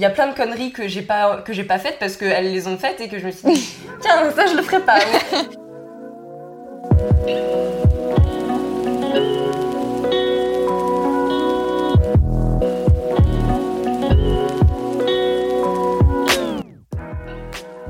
Il y a plein de conneries que j'ai pas que j'ai pas faites parce qu'elles les ont faites et que je me suis dit tiens ça je le ferai pas.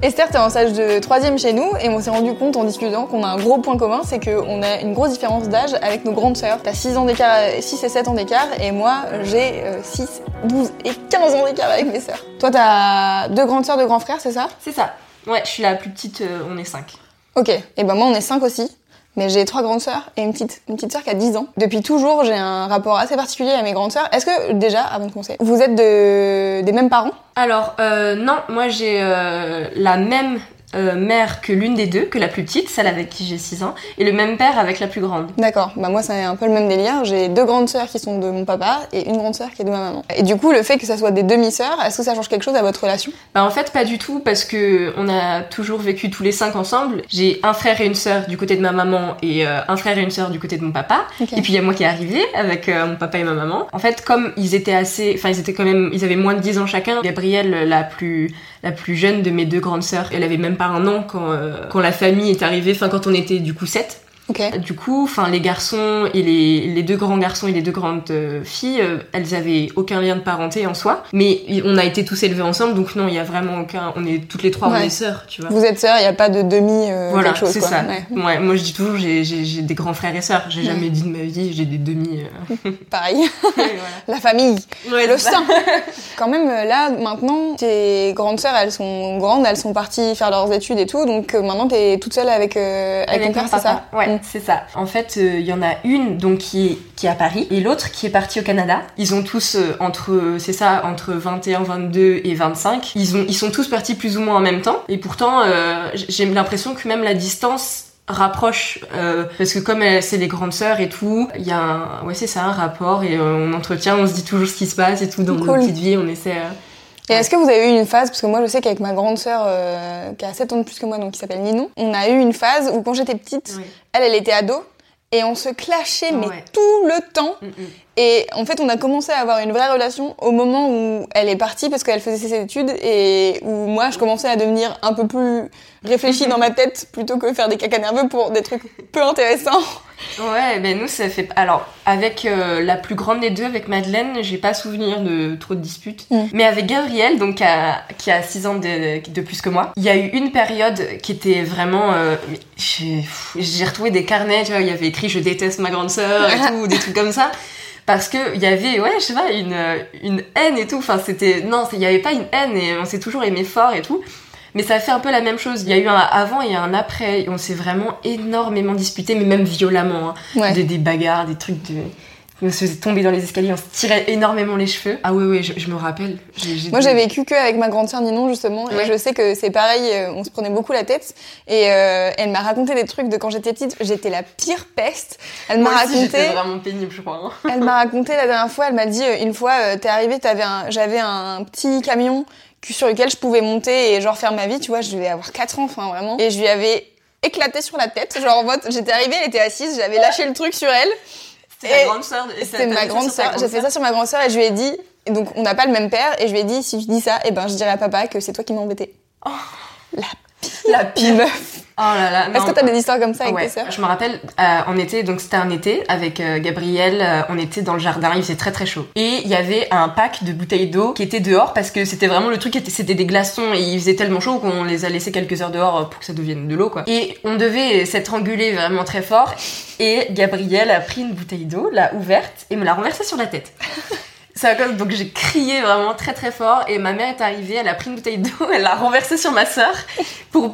Esther, t'es en stage de troisième chez nous et on s'est rendu compte en discutant qu'on a un gros point commun, c'est qu'on a une grosse différence d'âge avec nos grandes sœurs. T'as 6 ans d'écart, 6 et 7 ans d'écart et moi j'ai euh, 6, 12 et 15 ans d'écart avec mes sœurs. Toi t'as deux grandes sœurs, deux grands frères, c'est ça? C'est ça. Ouais, je suis la plus petite, euh, on est 5. Ok, et ben moi on est 5 aussi. Mais j'ai trois grandes sœurs et une petite, une petite sœur qui a 10 ans. Depuis toujours, j'ai un rapport assez particulier à mes grandes sœurs. Est-ce que, déjà, avant de commencer, vous êtes de, des mêmes parents? Alors, euh, non, moi j'ai euh, la même euh, mère que l'une des deux, que la plus petite, celle avec qui j'ai 6 ans, et le même père avec la plus grande. D'accord, bah moi c'est un peu le même délire. J'ai deux grandes sœurs qui sont de mon papa et une grande sœur qui est de ma maman. Et du coup, le fait que ça soit des demi-sœurs, est-ce que ça change quelque chose à votre relation? Bah en fait pas du tout parce que on a toujours vécu tous les cinq ensemble. J'ai un frère et une sœur du côté de ma maman et euh, un frère et une sœur du côté de mon papa. Et puis il y a moi qui est arrivée avec euh, mon papa et ma maman. En fait comme ils étaient assez, enfin ils étaient quand même, ils avaient moins de 10 ans chacun. Gabrielle la plus la plus jeune de mes deux grandes sœurs, elle avait même pas un an quand euh, quand la famille est arrivée, enfin quand on était du coup sept. Du coup, enfin les garçons et les, les deux grands garçons et les deux grandes euh, filles, euh, elles avaient aucun lien de parenté en soi, mais on a été tous élevés ensemble, donc non, il y a vraiment aucun. On est toutes les trois, on Ouais. est sœurs, tu vois. Vous êtes sœurs, il n'y a pas de demi euh, Voilà, c'est ça. Ouais. Ouais, moi je dis toujours, j'ai des grands frères et sœurs. J'ai jamais dit de ma vie, j'ai des demi. euh. Pareil. voilà. La famille. Ouais, le sang. Quand même, là, maintenant, tes grandes sœurs, elles sont grandes, elles sont parties faire leurs études et tout, donc maintenant, t'es toute seule avec, euh, avec, ton père, c'est ça. Ouais. C'est ça. En fait, euh, il y en a une donc qui est qui est à Paris et l'autre qui est partie au Canada. Ils ont tous euh, entre c'est ça entre 21, 22 et 25. Ils ont ils sont tous partis plus ou moins en même temps et pourtant euh, j'ai l'impression que même la distance rapproche euh, parce que comme c'est les grandes sœurs et tout, il y a un ouais c'est ça un rapport et euh, on entretient, on se dit toujours ce qui se passe et tout dans Cool. nos petites vies, on essaie euh, Et est-ce que vous avez eu une phase, parce que moi je sais qu'avec ma grande sœur euh, qui a 7 ans de plus que moi, donc qui s'appelle Ninon, on a eu une phase où quand j'étais petite, elle, elle était ado, et on se clashait, mais Ouais. tout le temps. Mm, mm. Et en fait, on a commencé à avoir une vraie relation au moment où elle est partie parce qu'elle faisait ses études et où moi, je commençais à devenir un peu plus réfléchie dans ma tête plutôt que faire des caca nerveux pour des trucs peu intéressants. Ouais, ben nous ça fait. Alors avec euh, la plus grande des deux, avec Madeleine, j'ai pas souvenir de trop de disputes. Mm. Mais avec Gabrielle, donc qui a, qui a 6 ans de, de plus que moi, il y a eu une période qui était vraiment. euh, j'ai retrouvé des carnets, tu vois, il y avait écrit je déteste ma grande sœur et tout, des trucs comme ça. Parce que il y avait, ouais, je sais pas, une, euh, une haine et tout. Enfin, c'était. Non, il y avait pas une haine et on s'est toujours aimé fort et tout. Mais ça a fait un peu la même chose. Il y a eu un avant et un après. Et on s'est vraiment énormément disputé, mais même violemment. hein. Ouais. Des, des bagarres, des trucs de. On se faisait tomber dans les escaliers, on se tirait énormément les cheveux. Ah ouais, ouais, je, je me rappelle. Moi, j'ai vécu que avec ma grande sœur Ninon justement, Ouais. et je sais que c'est pareil. euh, On se prenait beaucoup la tête, et euh, elle m'a raconté des trucs de quand j'étais petite. J'étais la pire peste. Elle m'a raconté. j'étais vraiment pénible, je crois. hein. Elle m'a raconté la dernière fois, elle m'a dit euh, une fois, euh, t'es arrivée, j'avais un petit camion sur lequel je pouvais monter et genre faire ma vie, tu vois, je devais avoir 4 ans, enfin vraiment. Et je lui avais éclaté sur la tête, genre en mode, j'étais arrivée, elle était assise, j'avais lâché le truc sur elle. C'était ma grande sœur. C'était ma grande. J'ai fait ça sur ma grande sœur et je lui ai dit, donc on n'a pas le même père, et je lui ai dit, si tu dis ça, eh ben je dirai à papa que c'est toi qui m'as embêté. La La pire. meuf. Oh là là. Est-ce que t'as des histoires comme ça avec Ouais, tes sœurs je me rappelle euh, en été, donc c'était un été avec euh, Gabriel, euh, on était dans le jardin, il faisait très très chaud. Et il y avait un pack de bouteilles d'eau qui était dehors parce que c'était vraiment le truc, était- c'était des glaçons et il faisait tellement chaud qu'on les a laissés quelques heures dehors pour que ça devienne de l'eau quoi. Et on devait s'étranguler vraiment très fort et Gabriel a pris une bouteille d'eau, l'a ouverte et me l'a renversée sur la tête. Donc j'ai crié vraiment très très fort et ma mère est arrivée, elle a pris une bouteille d'eau, elle l'a renversée sur ma sœur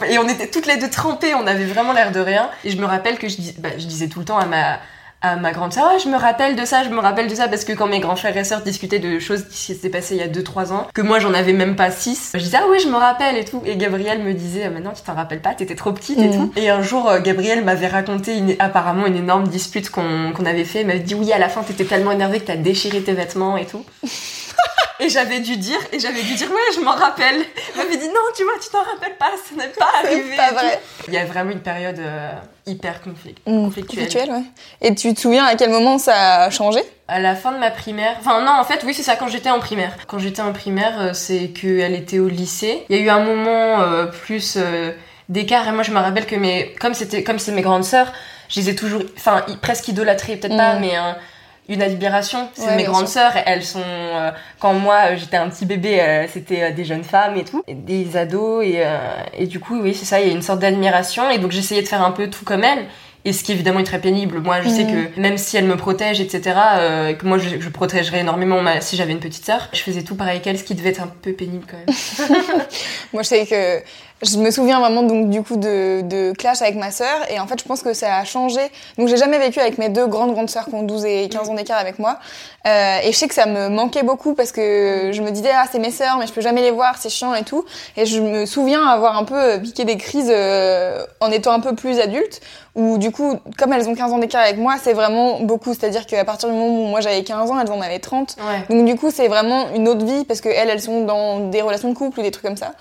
et on était toutes les deux trempées, on avait vraiment l'air de rien. Et je me rappelle que je, bah, je disais tout le temps à ma, à ma grande sœur, Ah, je me rappelle de ça, je me rappelle de ça, parce que quand mes grands frères et sœurs discutaient de choses qui s'étaient passées il y a 2-3 ans, que moi j'en avais même pas 6, je disais, ah oui, je me rappelle et tout. Et Gabriel me disait, Ah, maintenant tu t'en rappelles pas, t'étais trop petite et Mhm. tout. Et un jour, euh, Gabriel m'avait raconté une- apparemment une énorme dispute qu'on qu'on avait fait. Il m'avait dit, oui, à la fin t'étais tellement énervée que t'as déchiré tes vêtements et tout. Et j'avais dû dire, et j'avais dû dire, ouais, je m'en rappelle. M'avait dit, non, tu vois, tu t'en rappelles pas, ça n'est pas arrivé. Pas vrai. Il y a vraiment une période euh, hyper conflict, Mm, conflictuelle. conflictuel, ouais. Et tu te souviens à quel moment ça a changé? À la fin de ma primaire, enfin non, en fait, oui, c'est ça, quand j'étais en primaire. Quand j'étais en primaire, euh, c'est qu'elle était au lycée. Il y a eu un moment euh, plus euh, d'écart, et moi je me rappelle que mes, comme c'était, comme c'est mes grandes sœurs, je les ai toujours, enfin, presque idolâtrées, peut-être pas, Mm. Une admiration. C'est Ouais, mes grandes sûr. sœurs, elles sont, euh, quand moi euh, j'étais un petit bébé, euh, c'était euh, des jeunes femmes et tout, et des ados, et, euh, et du coup, oui, c'est ça, il y a une sorte d'admiration, et donc j'essayais de faire un peu tout comme elles. Et ce qui évidemment est très pénible. Moi, je sais Mhm. que même si elle me protège, etc., euh, que moi je, je protégerais énormément ma, si j'avais une petite sœur, je faisais tout pareil qu'elle, ce qui devait être un peu pénible quand même. Moi, je sais que je me souviens vraiment donc du coup de, de clash avec ma sœur et en fait, je pense que ça a changé. Donc, j'ai jamais vécu avec mes deux grandes grandes sœurs qui ont 12 et 15 ans d'écart avec moi. Euh, et je sais que ça me manquait beaucoup parce que je me disais ah c'est mes sœurs mais je peux jamais les voir, c'est chiant et tout. Et je me souviens avoir un peu piqué des crises euh, en étant un peu plus adulte où du coup, comme elles ont 15 ans d'écart avec moi, c'est vraiment beaucoup. C'est-à-dire qu'à partir du moment où moi j'avais 15 ans, elles en avaient 30. Ouais. Donc du coup, c'est vraiment une autre vie parce que elles, elles sont dans des relations de couple ou des trucs comme ça.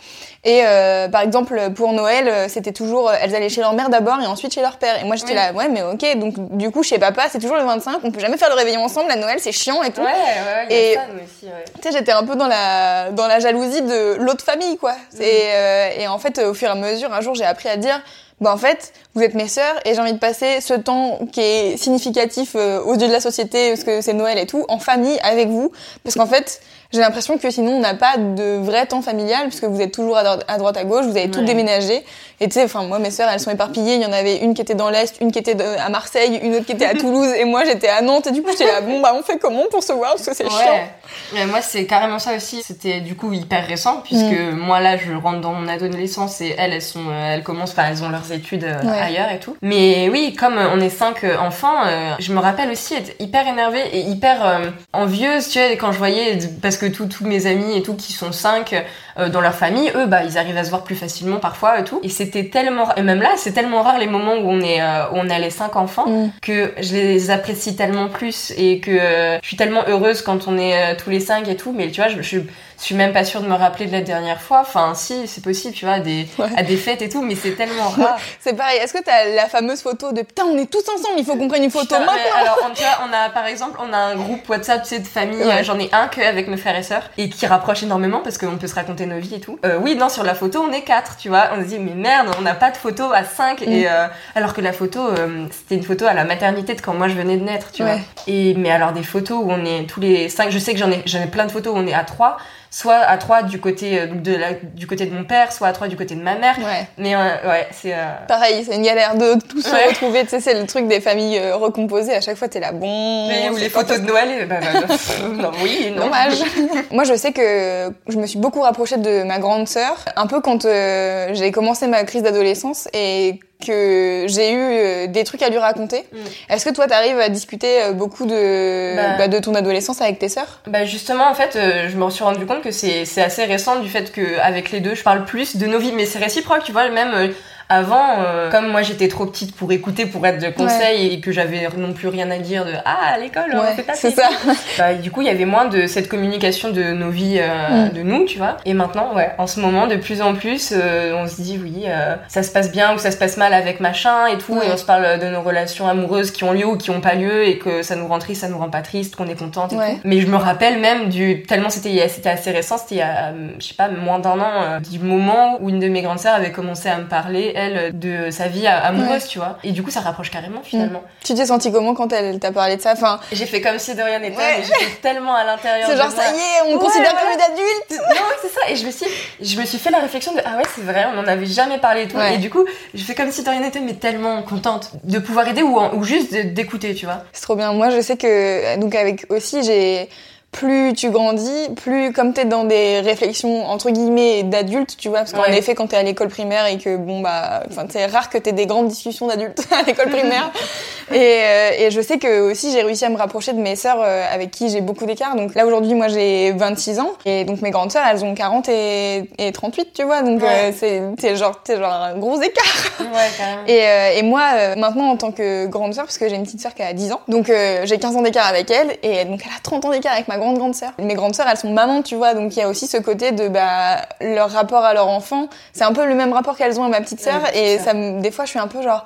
Et euh, par exemple, pour Noël, euh, c'était toujours, euh, elles allaient chez leur mère d'abord et ensuite chez leur père. Et moi, j'étais Oui. là, ouais, mais ok. Donc du coup, chez papa, c'est toujours le 25. On peut jamais faire le réveillon ensemble. La Noël, c'est chiant et tout. Ouais, ouais, y a Et- ça, nous aussi, ouais. Tu sais, j'étais un peu dans la dans la jalousie de l'autre famille, quoi. C'est euh, et en fait, au fur et à mesure, un jour, j'ai appris à dire. Bah en fait, vous êtes mes sœurs et j'ai envie de passer ce temps qui est significatif euh, aux yeux de la société, parce que c'est Noël et tout, en famille avec vous, parce qu'en fait, j'ai l'impression que sinon on n'a pas de vrai temps familial, puisque vous êtes toujours à, dro- à droite à gauche, vous avez tout Ouais. déménagé, et tu sais, enfin moi mes sœurs elles sont éparpillées, il y en avait une qui était dans l'est, une qui était à Marseille, une autre qui était à Toulouse, et moi j'étais à Nantes, et du coup j'étais là, bon bah on fait comment pour se voir, parce que c'est chiant. Ouais. Ouais, moi, c'est carrément ça aussi. C'était du coup hyper récent, puisque Mm. moi, là, je rentre dans mon adolescence et elles, elles sont, euh, elles commencent, enfin, elles ont leurs études euh, Ouais. ailleurs et tout. Mais oui, comme on est cinq euh, enfants, je me rappelle aussi être hyper énervée et hyper envieuse, tu vois, quand je voyais, parce que tous tous mes amis et tout qui sont cinq euh, dans leur famille, eux, bah, ils arrivent à se voir plus facilement parfois et tout. Et c'était tellement, et même là, c'est tellement rare les moments où on est, euh, où on a les cinq enfants Mm. que je les apprécie tellement plus et que euh, je suis tellement heureuse quand on est tous les cinq et tout mais tu vois je, je suis même pas sûre de me rappeler de la dernière fois enfin si c'est possible tu vois à des, Ouais. à des fêtes et tout mais c'est tellement rare C'est pareil, est-ce que t'as la fameuse photo de putain on est tous ensemble, il faut qu'on prenne une photo maintenant alors on, tu vois, on a par exemple on a un groupe WhatsApp tu sais, de famille Ouais. j'en ai un que avec mes frères et sœurs et qui rapproche énormément parce qu'on peut se raconter nos vies et tout Euh, oui non sur la photo on est quatre tu vois on se dit mais merde on n'a pas de photo à cinq Mm. et euh, alors que la photo euh, c'était une photo à la maternité de quand moi je venais de naître tu Ouais. vois et mais alors des photos où on est tous les cinq je sais que j'en ai j'en ai plein de photos où on est à trois soit à trois du côté de la, du côté de mon père soit à trois du côté de ma mère Ouais. mais euh, ouais c'est euh, Pareil, c'est une galère de tous se Ouais. retrouver. Tu sais, c'est le truc des familles recomposées. À chaque fois, t'es là, bon. mais c'est les photos de Noël et bah, bah, bah, non oui non Dommage. Moi, je sais que je me suis beaucoup rapprochée de ma grande sœur, un peu quand euh, j'ai commencé ma crise d'adolescence et que j'ai eu euh, des trucs à lui raconter. Mm. Est-ce que toi, t'arrives à discuter euh, beaucoup de, Bah. bah, de ton adolescence avec tes sœurs? Bah justement en fait euh, je me suis rendu compte que c'est c'est assez récent du fait que avec les deux je parle plus de nos vies mais c'est réciproque tu vois même avant euh, comme moi j'étais trop petite pour écouter pour être de conseil et que j'avais non plus rien à dire de ah à l'école on Ouais, fait pas c'est ça. bah du coup il y avait moins de cette communication de nos vies euh, Mm. de nous tu vois et maintenant ouais en ce moment de plus en plus euh, on se dit oui euh, ça se passe bien ou ça se passe mal avec machin et tout Ouais. et on se parle de nos relations amoureuses qui ont lieu ou qui ont pas lieu et que ça nous rend triste ça nous rend pas triste qu'on est contente et Ouais. tout. mais je me rappelle même du tellement c'était c'était assez récent c'était il y a je sais pas moins d'un an euh, du moment où une de mes grandes sœurs avait commencé à me parler elle de sa vie amoureuse tu vois. Et du coup ça rapproche carrément finalement. Tu t'es senti comment quand elle t'a parlé de ça? Enfin, j'ai fait comme si de rien n'était. Ouais. mais j'étais tellement à l'intérieur c'est genre moi. ça y est, on me Ouais, considère comme une adulte. non c'est ça. Et je me suis je me suis fait la réflexion de ah ouais c'est vrai on en avait jamais parlé et tout. Et du coup je fais comme si de rien n'était mais tellement contente de pouvoir aider ou, ou juste d'écouter tu vois. C'est trop bien. Moi, je sais que donc avec aussi, j'ai plus tu grandis, plus comme t'es dans des réflexions entre guillemets d'adultes, tu vois, parce qu'en Ouais. effet, quand t'es à l'école primaire et que bon bah, enfin, c'est rare que t'aies des grandes discussions d'adultes à l'école primaire. et, euh, et, je sais que aussi j'ai réussi à me rapprocher de mes sœurs euh, avec qui j'ai beaucoup d'écart. Donc là aujourd'hui, moi j'ai 26 ans et donc mes grandes sœurs elles ont 40 et, et 38, tu vois. Donc Ouais. euh, c'est genre, c'est genre un gros écart. Ouais. Et, euh, et moi, maintenant, en tant que grande sœur, parce que j'ai une petite sœur qui a 10 ans, donc j'ai 15 ans d'écart avec elle, et donc elle a 30 ans d'écart avec ma grande grande sœur. Mes grandes sœurs, elles sont mamans, tu vois, donc il y a aussi ce côté de bah, leur rapport à leur enfant. C'est un peu le même rapport qu'elles ont à ma petite sœur, et c'est ça me, des fois, je suis un peu genre.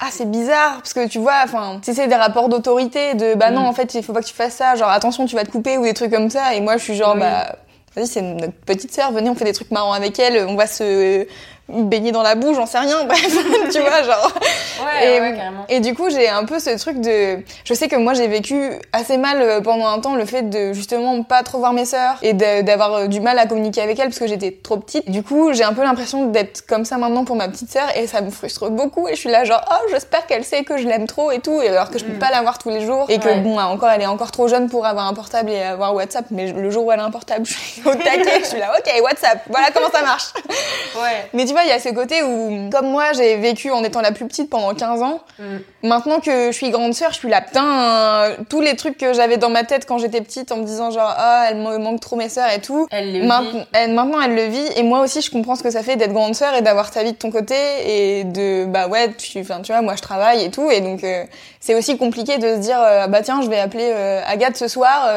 Ah c'est bizarre parce que tu vois enfin c'est des rapports d'autorité de bah non Mm. en fait il faut pas que tu fasses ça genre attention tu vas te couper ou des trucs comme ça et moi je suis genre Oui. bah vas-y c'est notre petite sœur venez on fait des trucs marrants avec elle on va se baigner dans la boue j'en sais rien bref tu vois genre Ouais, et, ouais, carrément. et du coup, j'ai un peu ce truc de. Je sais que moi, j'ai vécu assez mal euh, pendant un temps le fait de justement pas trop voir mes sœurs et d'avoir euh, du mal à communiquer avec elles parce que j'étais trop petite. Du coup, j'ai un peu l'impression d'être comme ça maintenant pour ma petite sœur et ça me frustre beaucoup. Et je suis là, genre, oh, j'espère qu'elle sait que je l'aime trop et tout, et alors que je peux Mm. pas la voir tous les jours. Et que Ouais. bon, encore, elle est encore trop jeune pour avoir un portable et avoir WhatsApp, mais le jour où elle a un portable, je suis au taquet, je suis là, ok, WhatsApp, voilà comment ça marche. Ouais. Mais tu vois, il y a ce côté où, comme moi, j'ai vécu en étant la plus petite pendant 15 ans. Mm. Maintenant que je suis grande sœur, je suis là, putain, euh, tous les trucs que j'avais dans ma tête quand j'étais petite en me disant genre, ah, elle me manque trop mes sœurs et tout. Elle le vit. elle- maintenant, elle le vit. Et moi aussi, je comprends ce que ça fait d'être grande sœur et d'avoir ta vie de ton côté et de, bah ouais, tu, enfin, tu vois, moi, je travaille et tout. Et donc, euh, c'est aussi compliqué de se dire, euh, bah tiens, je vais appeler euh, Agathe ce soir,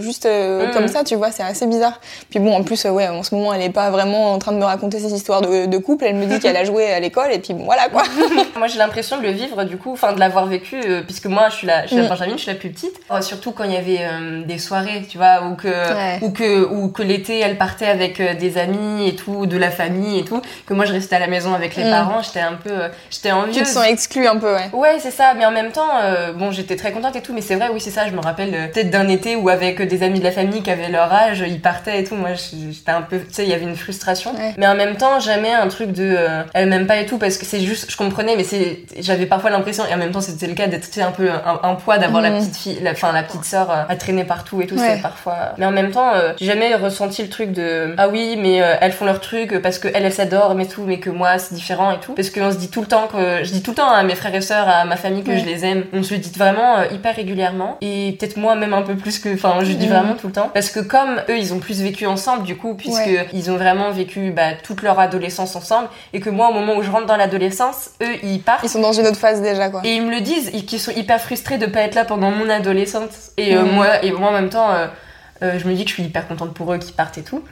juste Mm. comme ça, tu vois, c'est assez bizarre. Puis bon, en plus, ouais, en ce moment, elle est pas vraiment en train de me raconter ses histoires de, de couple. Elle me dit qu'elle a joué à l'école et puis bon, voilà quoi. Moi, j'ai l'impression de le vivre, du coup, enfin, de l'avoir vécu, euh, puisque moi, je suis la, je suis la Mm. Benjamine, je suis la plus petite. Euh, surtout quand il y avait euh, des soirées, tu vois, ou que, Ouais. ou que, ou que l'été, elle partait avec euh, des amis et tout, de la famille et tout, que moi, je restais à la maison avec les Mm. parents, j'étais un peu, euh, j'étais envieuse. tu te sens exclue un peu, ouais. Ouais, c'est ça, mais en même temps, euh, bon, j'étais très contente et tout, mais c'est vrai, oui, c'est ça, je me rappelle euh, peut-être d'un été où avec des amis de la famille qui avaient leur âge, ils partaient et tout, moi j'étais un peu, tu sais, il y avait une frustration. Ouais. Mais en même temps, jamais un truc de euh, elle m'aime pas et tout, parce que c'est juste, je comprenais, mais c'est, j'avais parfois l'impression, et en même temps c'était le cas d'être tu sais, un peu un, un poids, d'avoir la Mhm. petite fille, la, enfin la petite sœur euh, à traîner partout et tout, Ouais. c'est parfois. Mais en même temps, euh, j'ai jamais ressenti le truc de ah oui, mais euh, elles font leur truc parce que elles, elles s'adorent, mais tout, mais que moi c'est différent et tout. Parce qu'on se dit tout le temps que, je dis tout le temps à mes frères et sœurs, à ma famille que Ouais. je les aime. On se le dit vraiment euh, hyper régulièrement et peut-être moi même un peu plus que, enfin, je dis Mhm. vraiment tout le temps. Parce que comme eux, ils ont plus vécu ensemble du coup, puisque Ouais. ils ont vraiment vécu bah, toute leur adolescence ensemble et que moi, au moment où je rentre dans l'adolescence, eux, ils partent. Ils sont dans une autre phase déjà, quoi. Et ils me le disent, ils, qu'ils sont hyper frustrés de pas être là pendant mon adolescence. Et euh, Mhm. moi, et moi en même temps, euh, euh, je me dis que je suis hyper contente pour eux qu'ils partent et tout.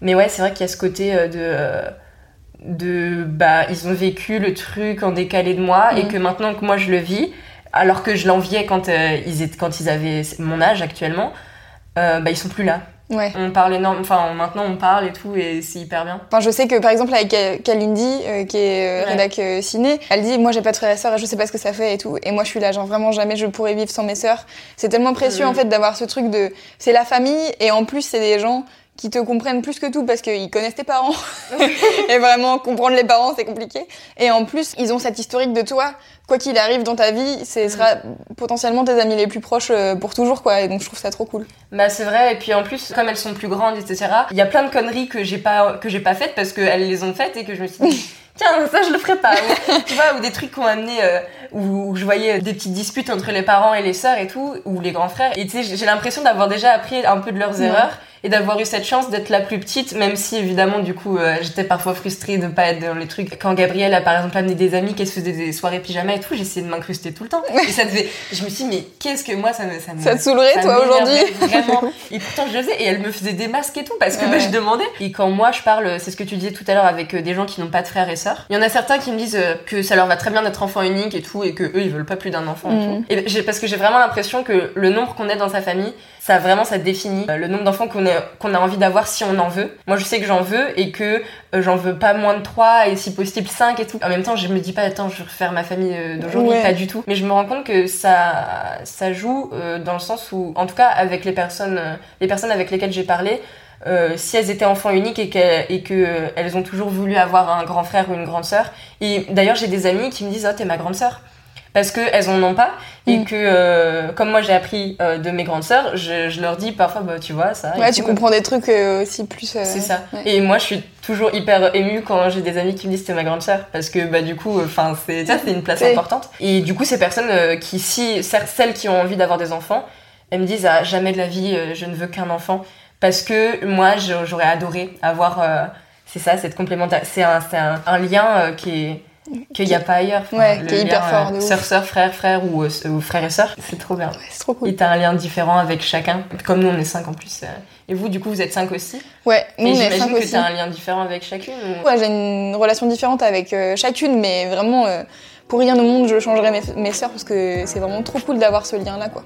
Mais ouais, c'est vrai qu'il y a ce côté de, de, bah, ils ont vécu le truc en décalé de moi et Mhm. que maintenant que moi je le vis, alors que je l'enviais quand ils étaient, quand ils avaient mon âge actuellement, bah ils sont plus là. Ouais. On parle énorme, enfin maintenant on parle et tout et c'est hyper bien. Enfin, je sais que par exemple avec Ka- Kalindi, euh, qui est euh, Ouais. rédac euh, ciné, elle dit moi j'ai pas de frères et sœurs et je sais pas ce que ça fait et tout. Et moi je suis là genre vraiment jamais je pourrais vivre sans mes sœurs. C'est tellement précieux Mhm. en fait d'avoir ce truc de c'est la famille et en plus c'est des gens qui te comprennent plus que tout parce qu'ils connaissent tes parents. et vraiment comprendre les parents c'est compliqué. Et en plus ils ont cette historique de toi. Quoi qu'il arrive dans ta vie, ce sera potentiellement tes amis les plus proches euh, pour toujours quoi. Et donc je trouve ça trop cool. Bah c'est vrai et puis en plus comme elles sont plus grandes etc il y a plein de conneries que j'ai pas que j'ai pas faites parce qu'elles les ont faites et que je me suis dit tiens ça je le ferai pas ou, tu vois ou des trucs qui ont amené euh, où, où je voyais des petites disputes entre les parents et les sœurs et tout ou les grands frères et tu sais j'ai- j'ai l'impression d'avoir déjà appris un peu de leurs Ouais. erreurs et d'avoir eu cette chance d'être la plus petite même si évidemment du coup euh, j'étais parfois frustrée de pas être dans les trucs quand Gabrielle a par exemple amené des amis qu'elle se faisait des soirées pyjama et tout j'essayais de m'incruster tout le temps et ça devait je me suis dit mais qu'est-ce que moi ça me ça me Ça te saoulerait ça toi aujourd'hui Vraiment. Et pourtant je le faisais et elle me faisait des masques et tout parce que Ouais. bah, je demandais. Et quand moi je parle, c'est ce que tu disais tout à l'heure avec euh, des gens qui n'ont pas de frères et sœurs. Il y en a certains qui me disent euh, que ça leur va très bien d'être enfant unique et tout et que eux ils veulent pas plus d'un enfant. et Mhm. tout. Et parce que j'ai vraiment l'impression que le nombre qu'on est dans sa famille, ça vraiment ça définit euh, le nombre d'enfants qu'on a, qu'on a envie d'avoir si on en veut. Moi je sais que j'en veux et que euh, j'en veux pas moins de 3 et si possible 5 et tout. En même temps je me dis pas attends je vais refaire ma famille euh, d'aujourd'hui, Ouais. pas du tout. Mais je me rends compte que ça, ça joue dans le sens où, en tout cas avec les personnes, les personnes avec lesquelles j'ai parlé, euh, si elles étaient enfants uniques et qu'elles et que euh, elles ont toujours voulu avoir un grand frère ou une grande sœur. Et d'ailleurs j'ai des amis qui me disent oh t'es ma grande sœur. Parce que elles en ont pas et Mm. que euh, comme moi j'ai appris euh, de mes grandes sœurs, je, je leur dis parfois bah tu vois ça. Ouais, tout. tu comprends des trucs euh, aussi plus. C'est ça. ouais. Et moi, je suis toujours hyper émue quand j'ai des amis qui me disent c'est ma grande sœur parce que bah du coup, enfin c'est ça, c'est une place importante. Et du coup, ces personnes qui, si certes celles qui ont envie d'avoir des enfants, elles me disent ah, jamais de la vie, je ne veux qu'un enfant parce que moi, j'aurais adoré avoir. c'est ça, cette complémentaire. C'est un, c'est un, un lien qui est qu'il n'y a pas ailleurs. Enfin, Ouais, qui est hyper lien, fort, euh. Sœur, sœur, frère, frère ou, euh, ou frère et sœur, c'est trop bien. Ouais, c'est trop cool. Et t'as un lien différent avec chacun. Comme nous, on est cinq en plus. euh. Et vous, du coup, vous êtes cinq aussi. Ouais, nous Et on est que t'as un lien différent avec chacune. ou- Ouais, j'ai une relation différente avec euh, chacune, mais vraiment, euh, pour rien au monde, je changerais mes, mes sœurs parce que c'est vraiment trop cool d'avoir ce lien-là, quoi.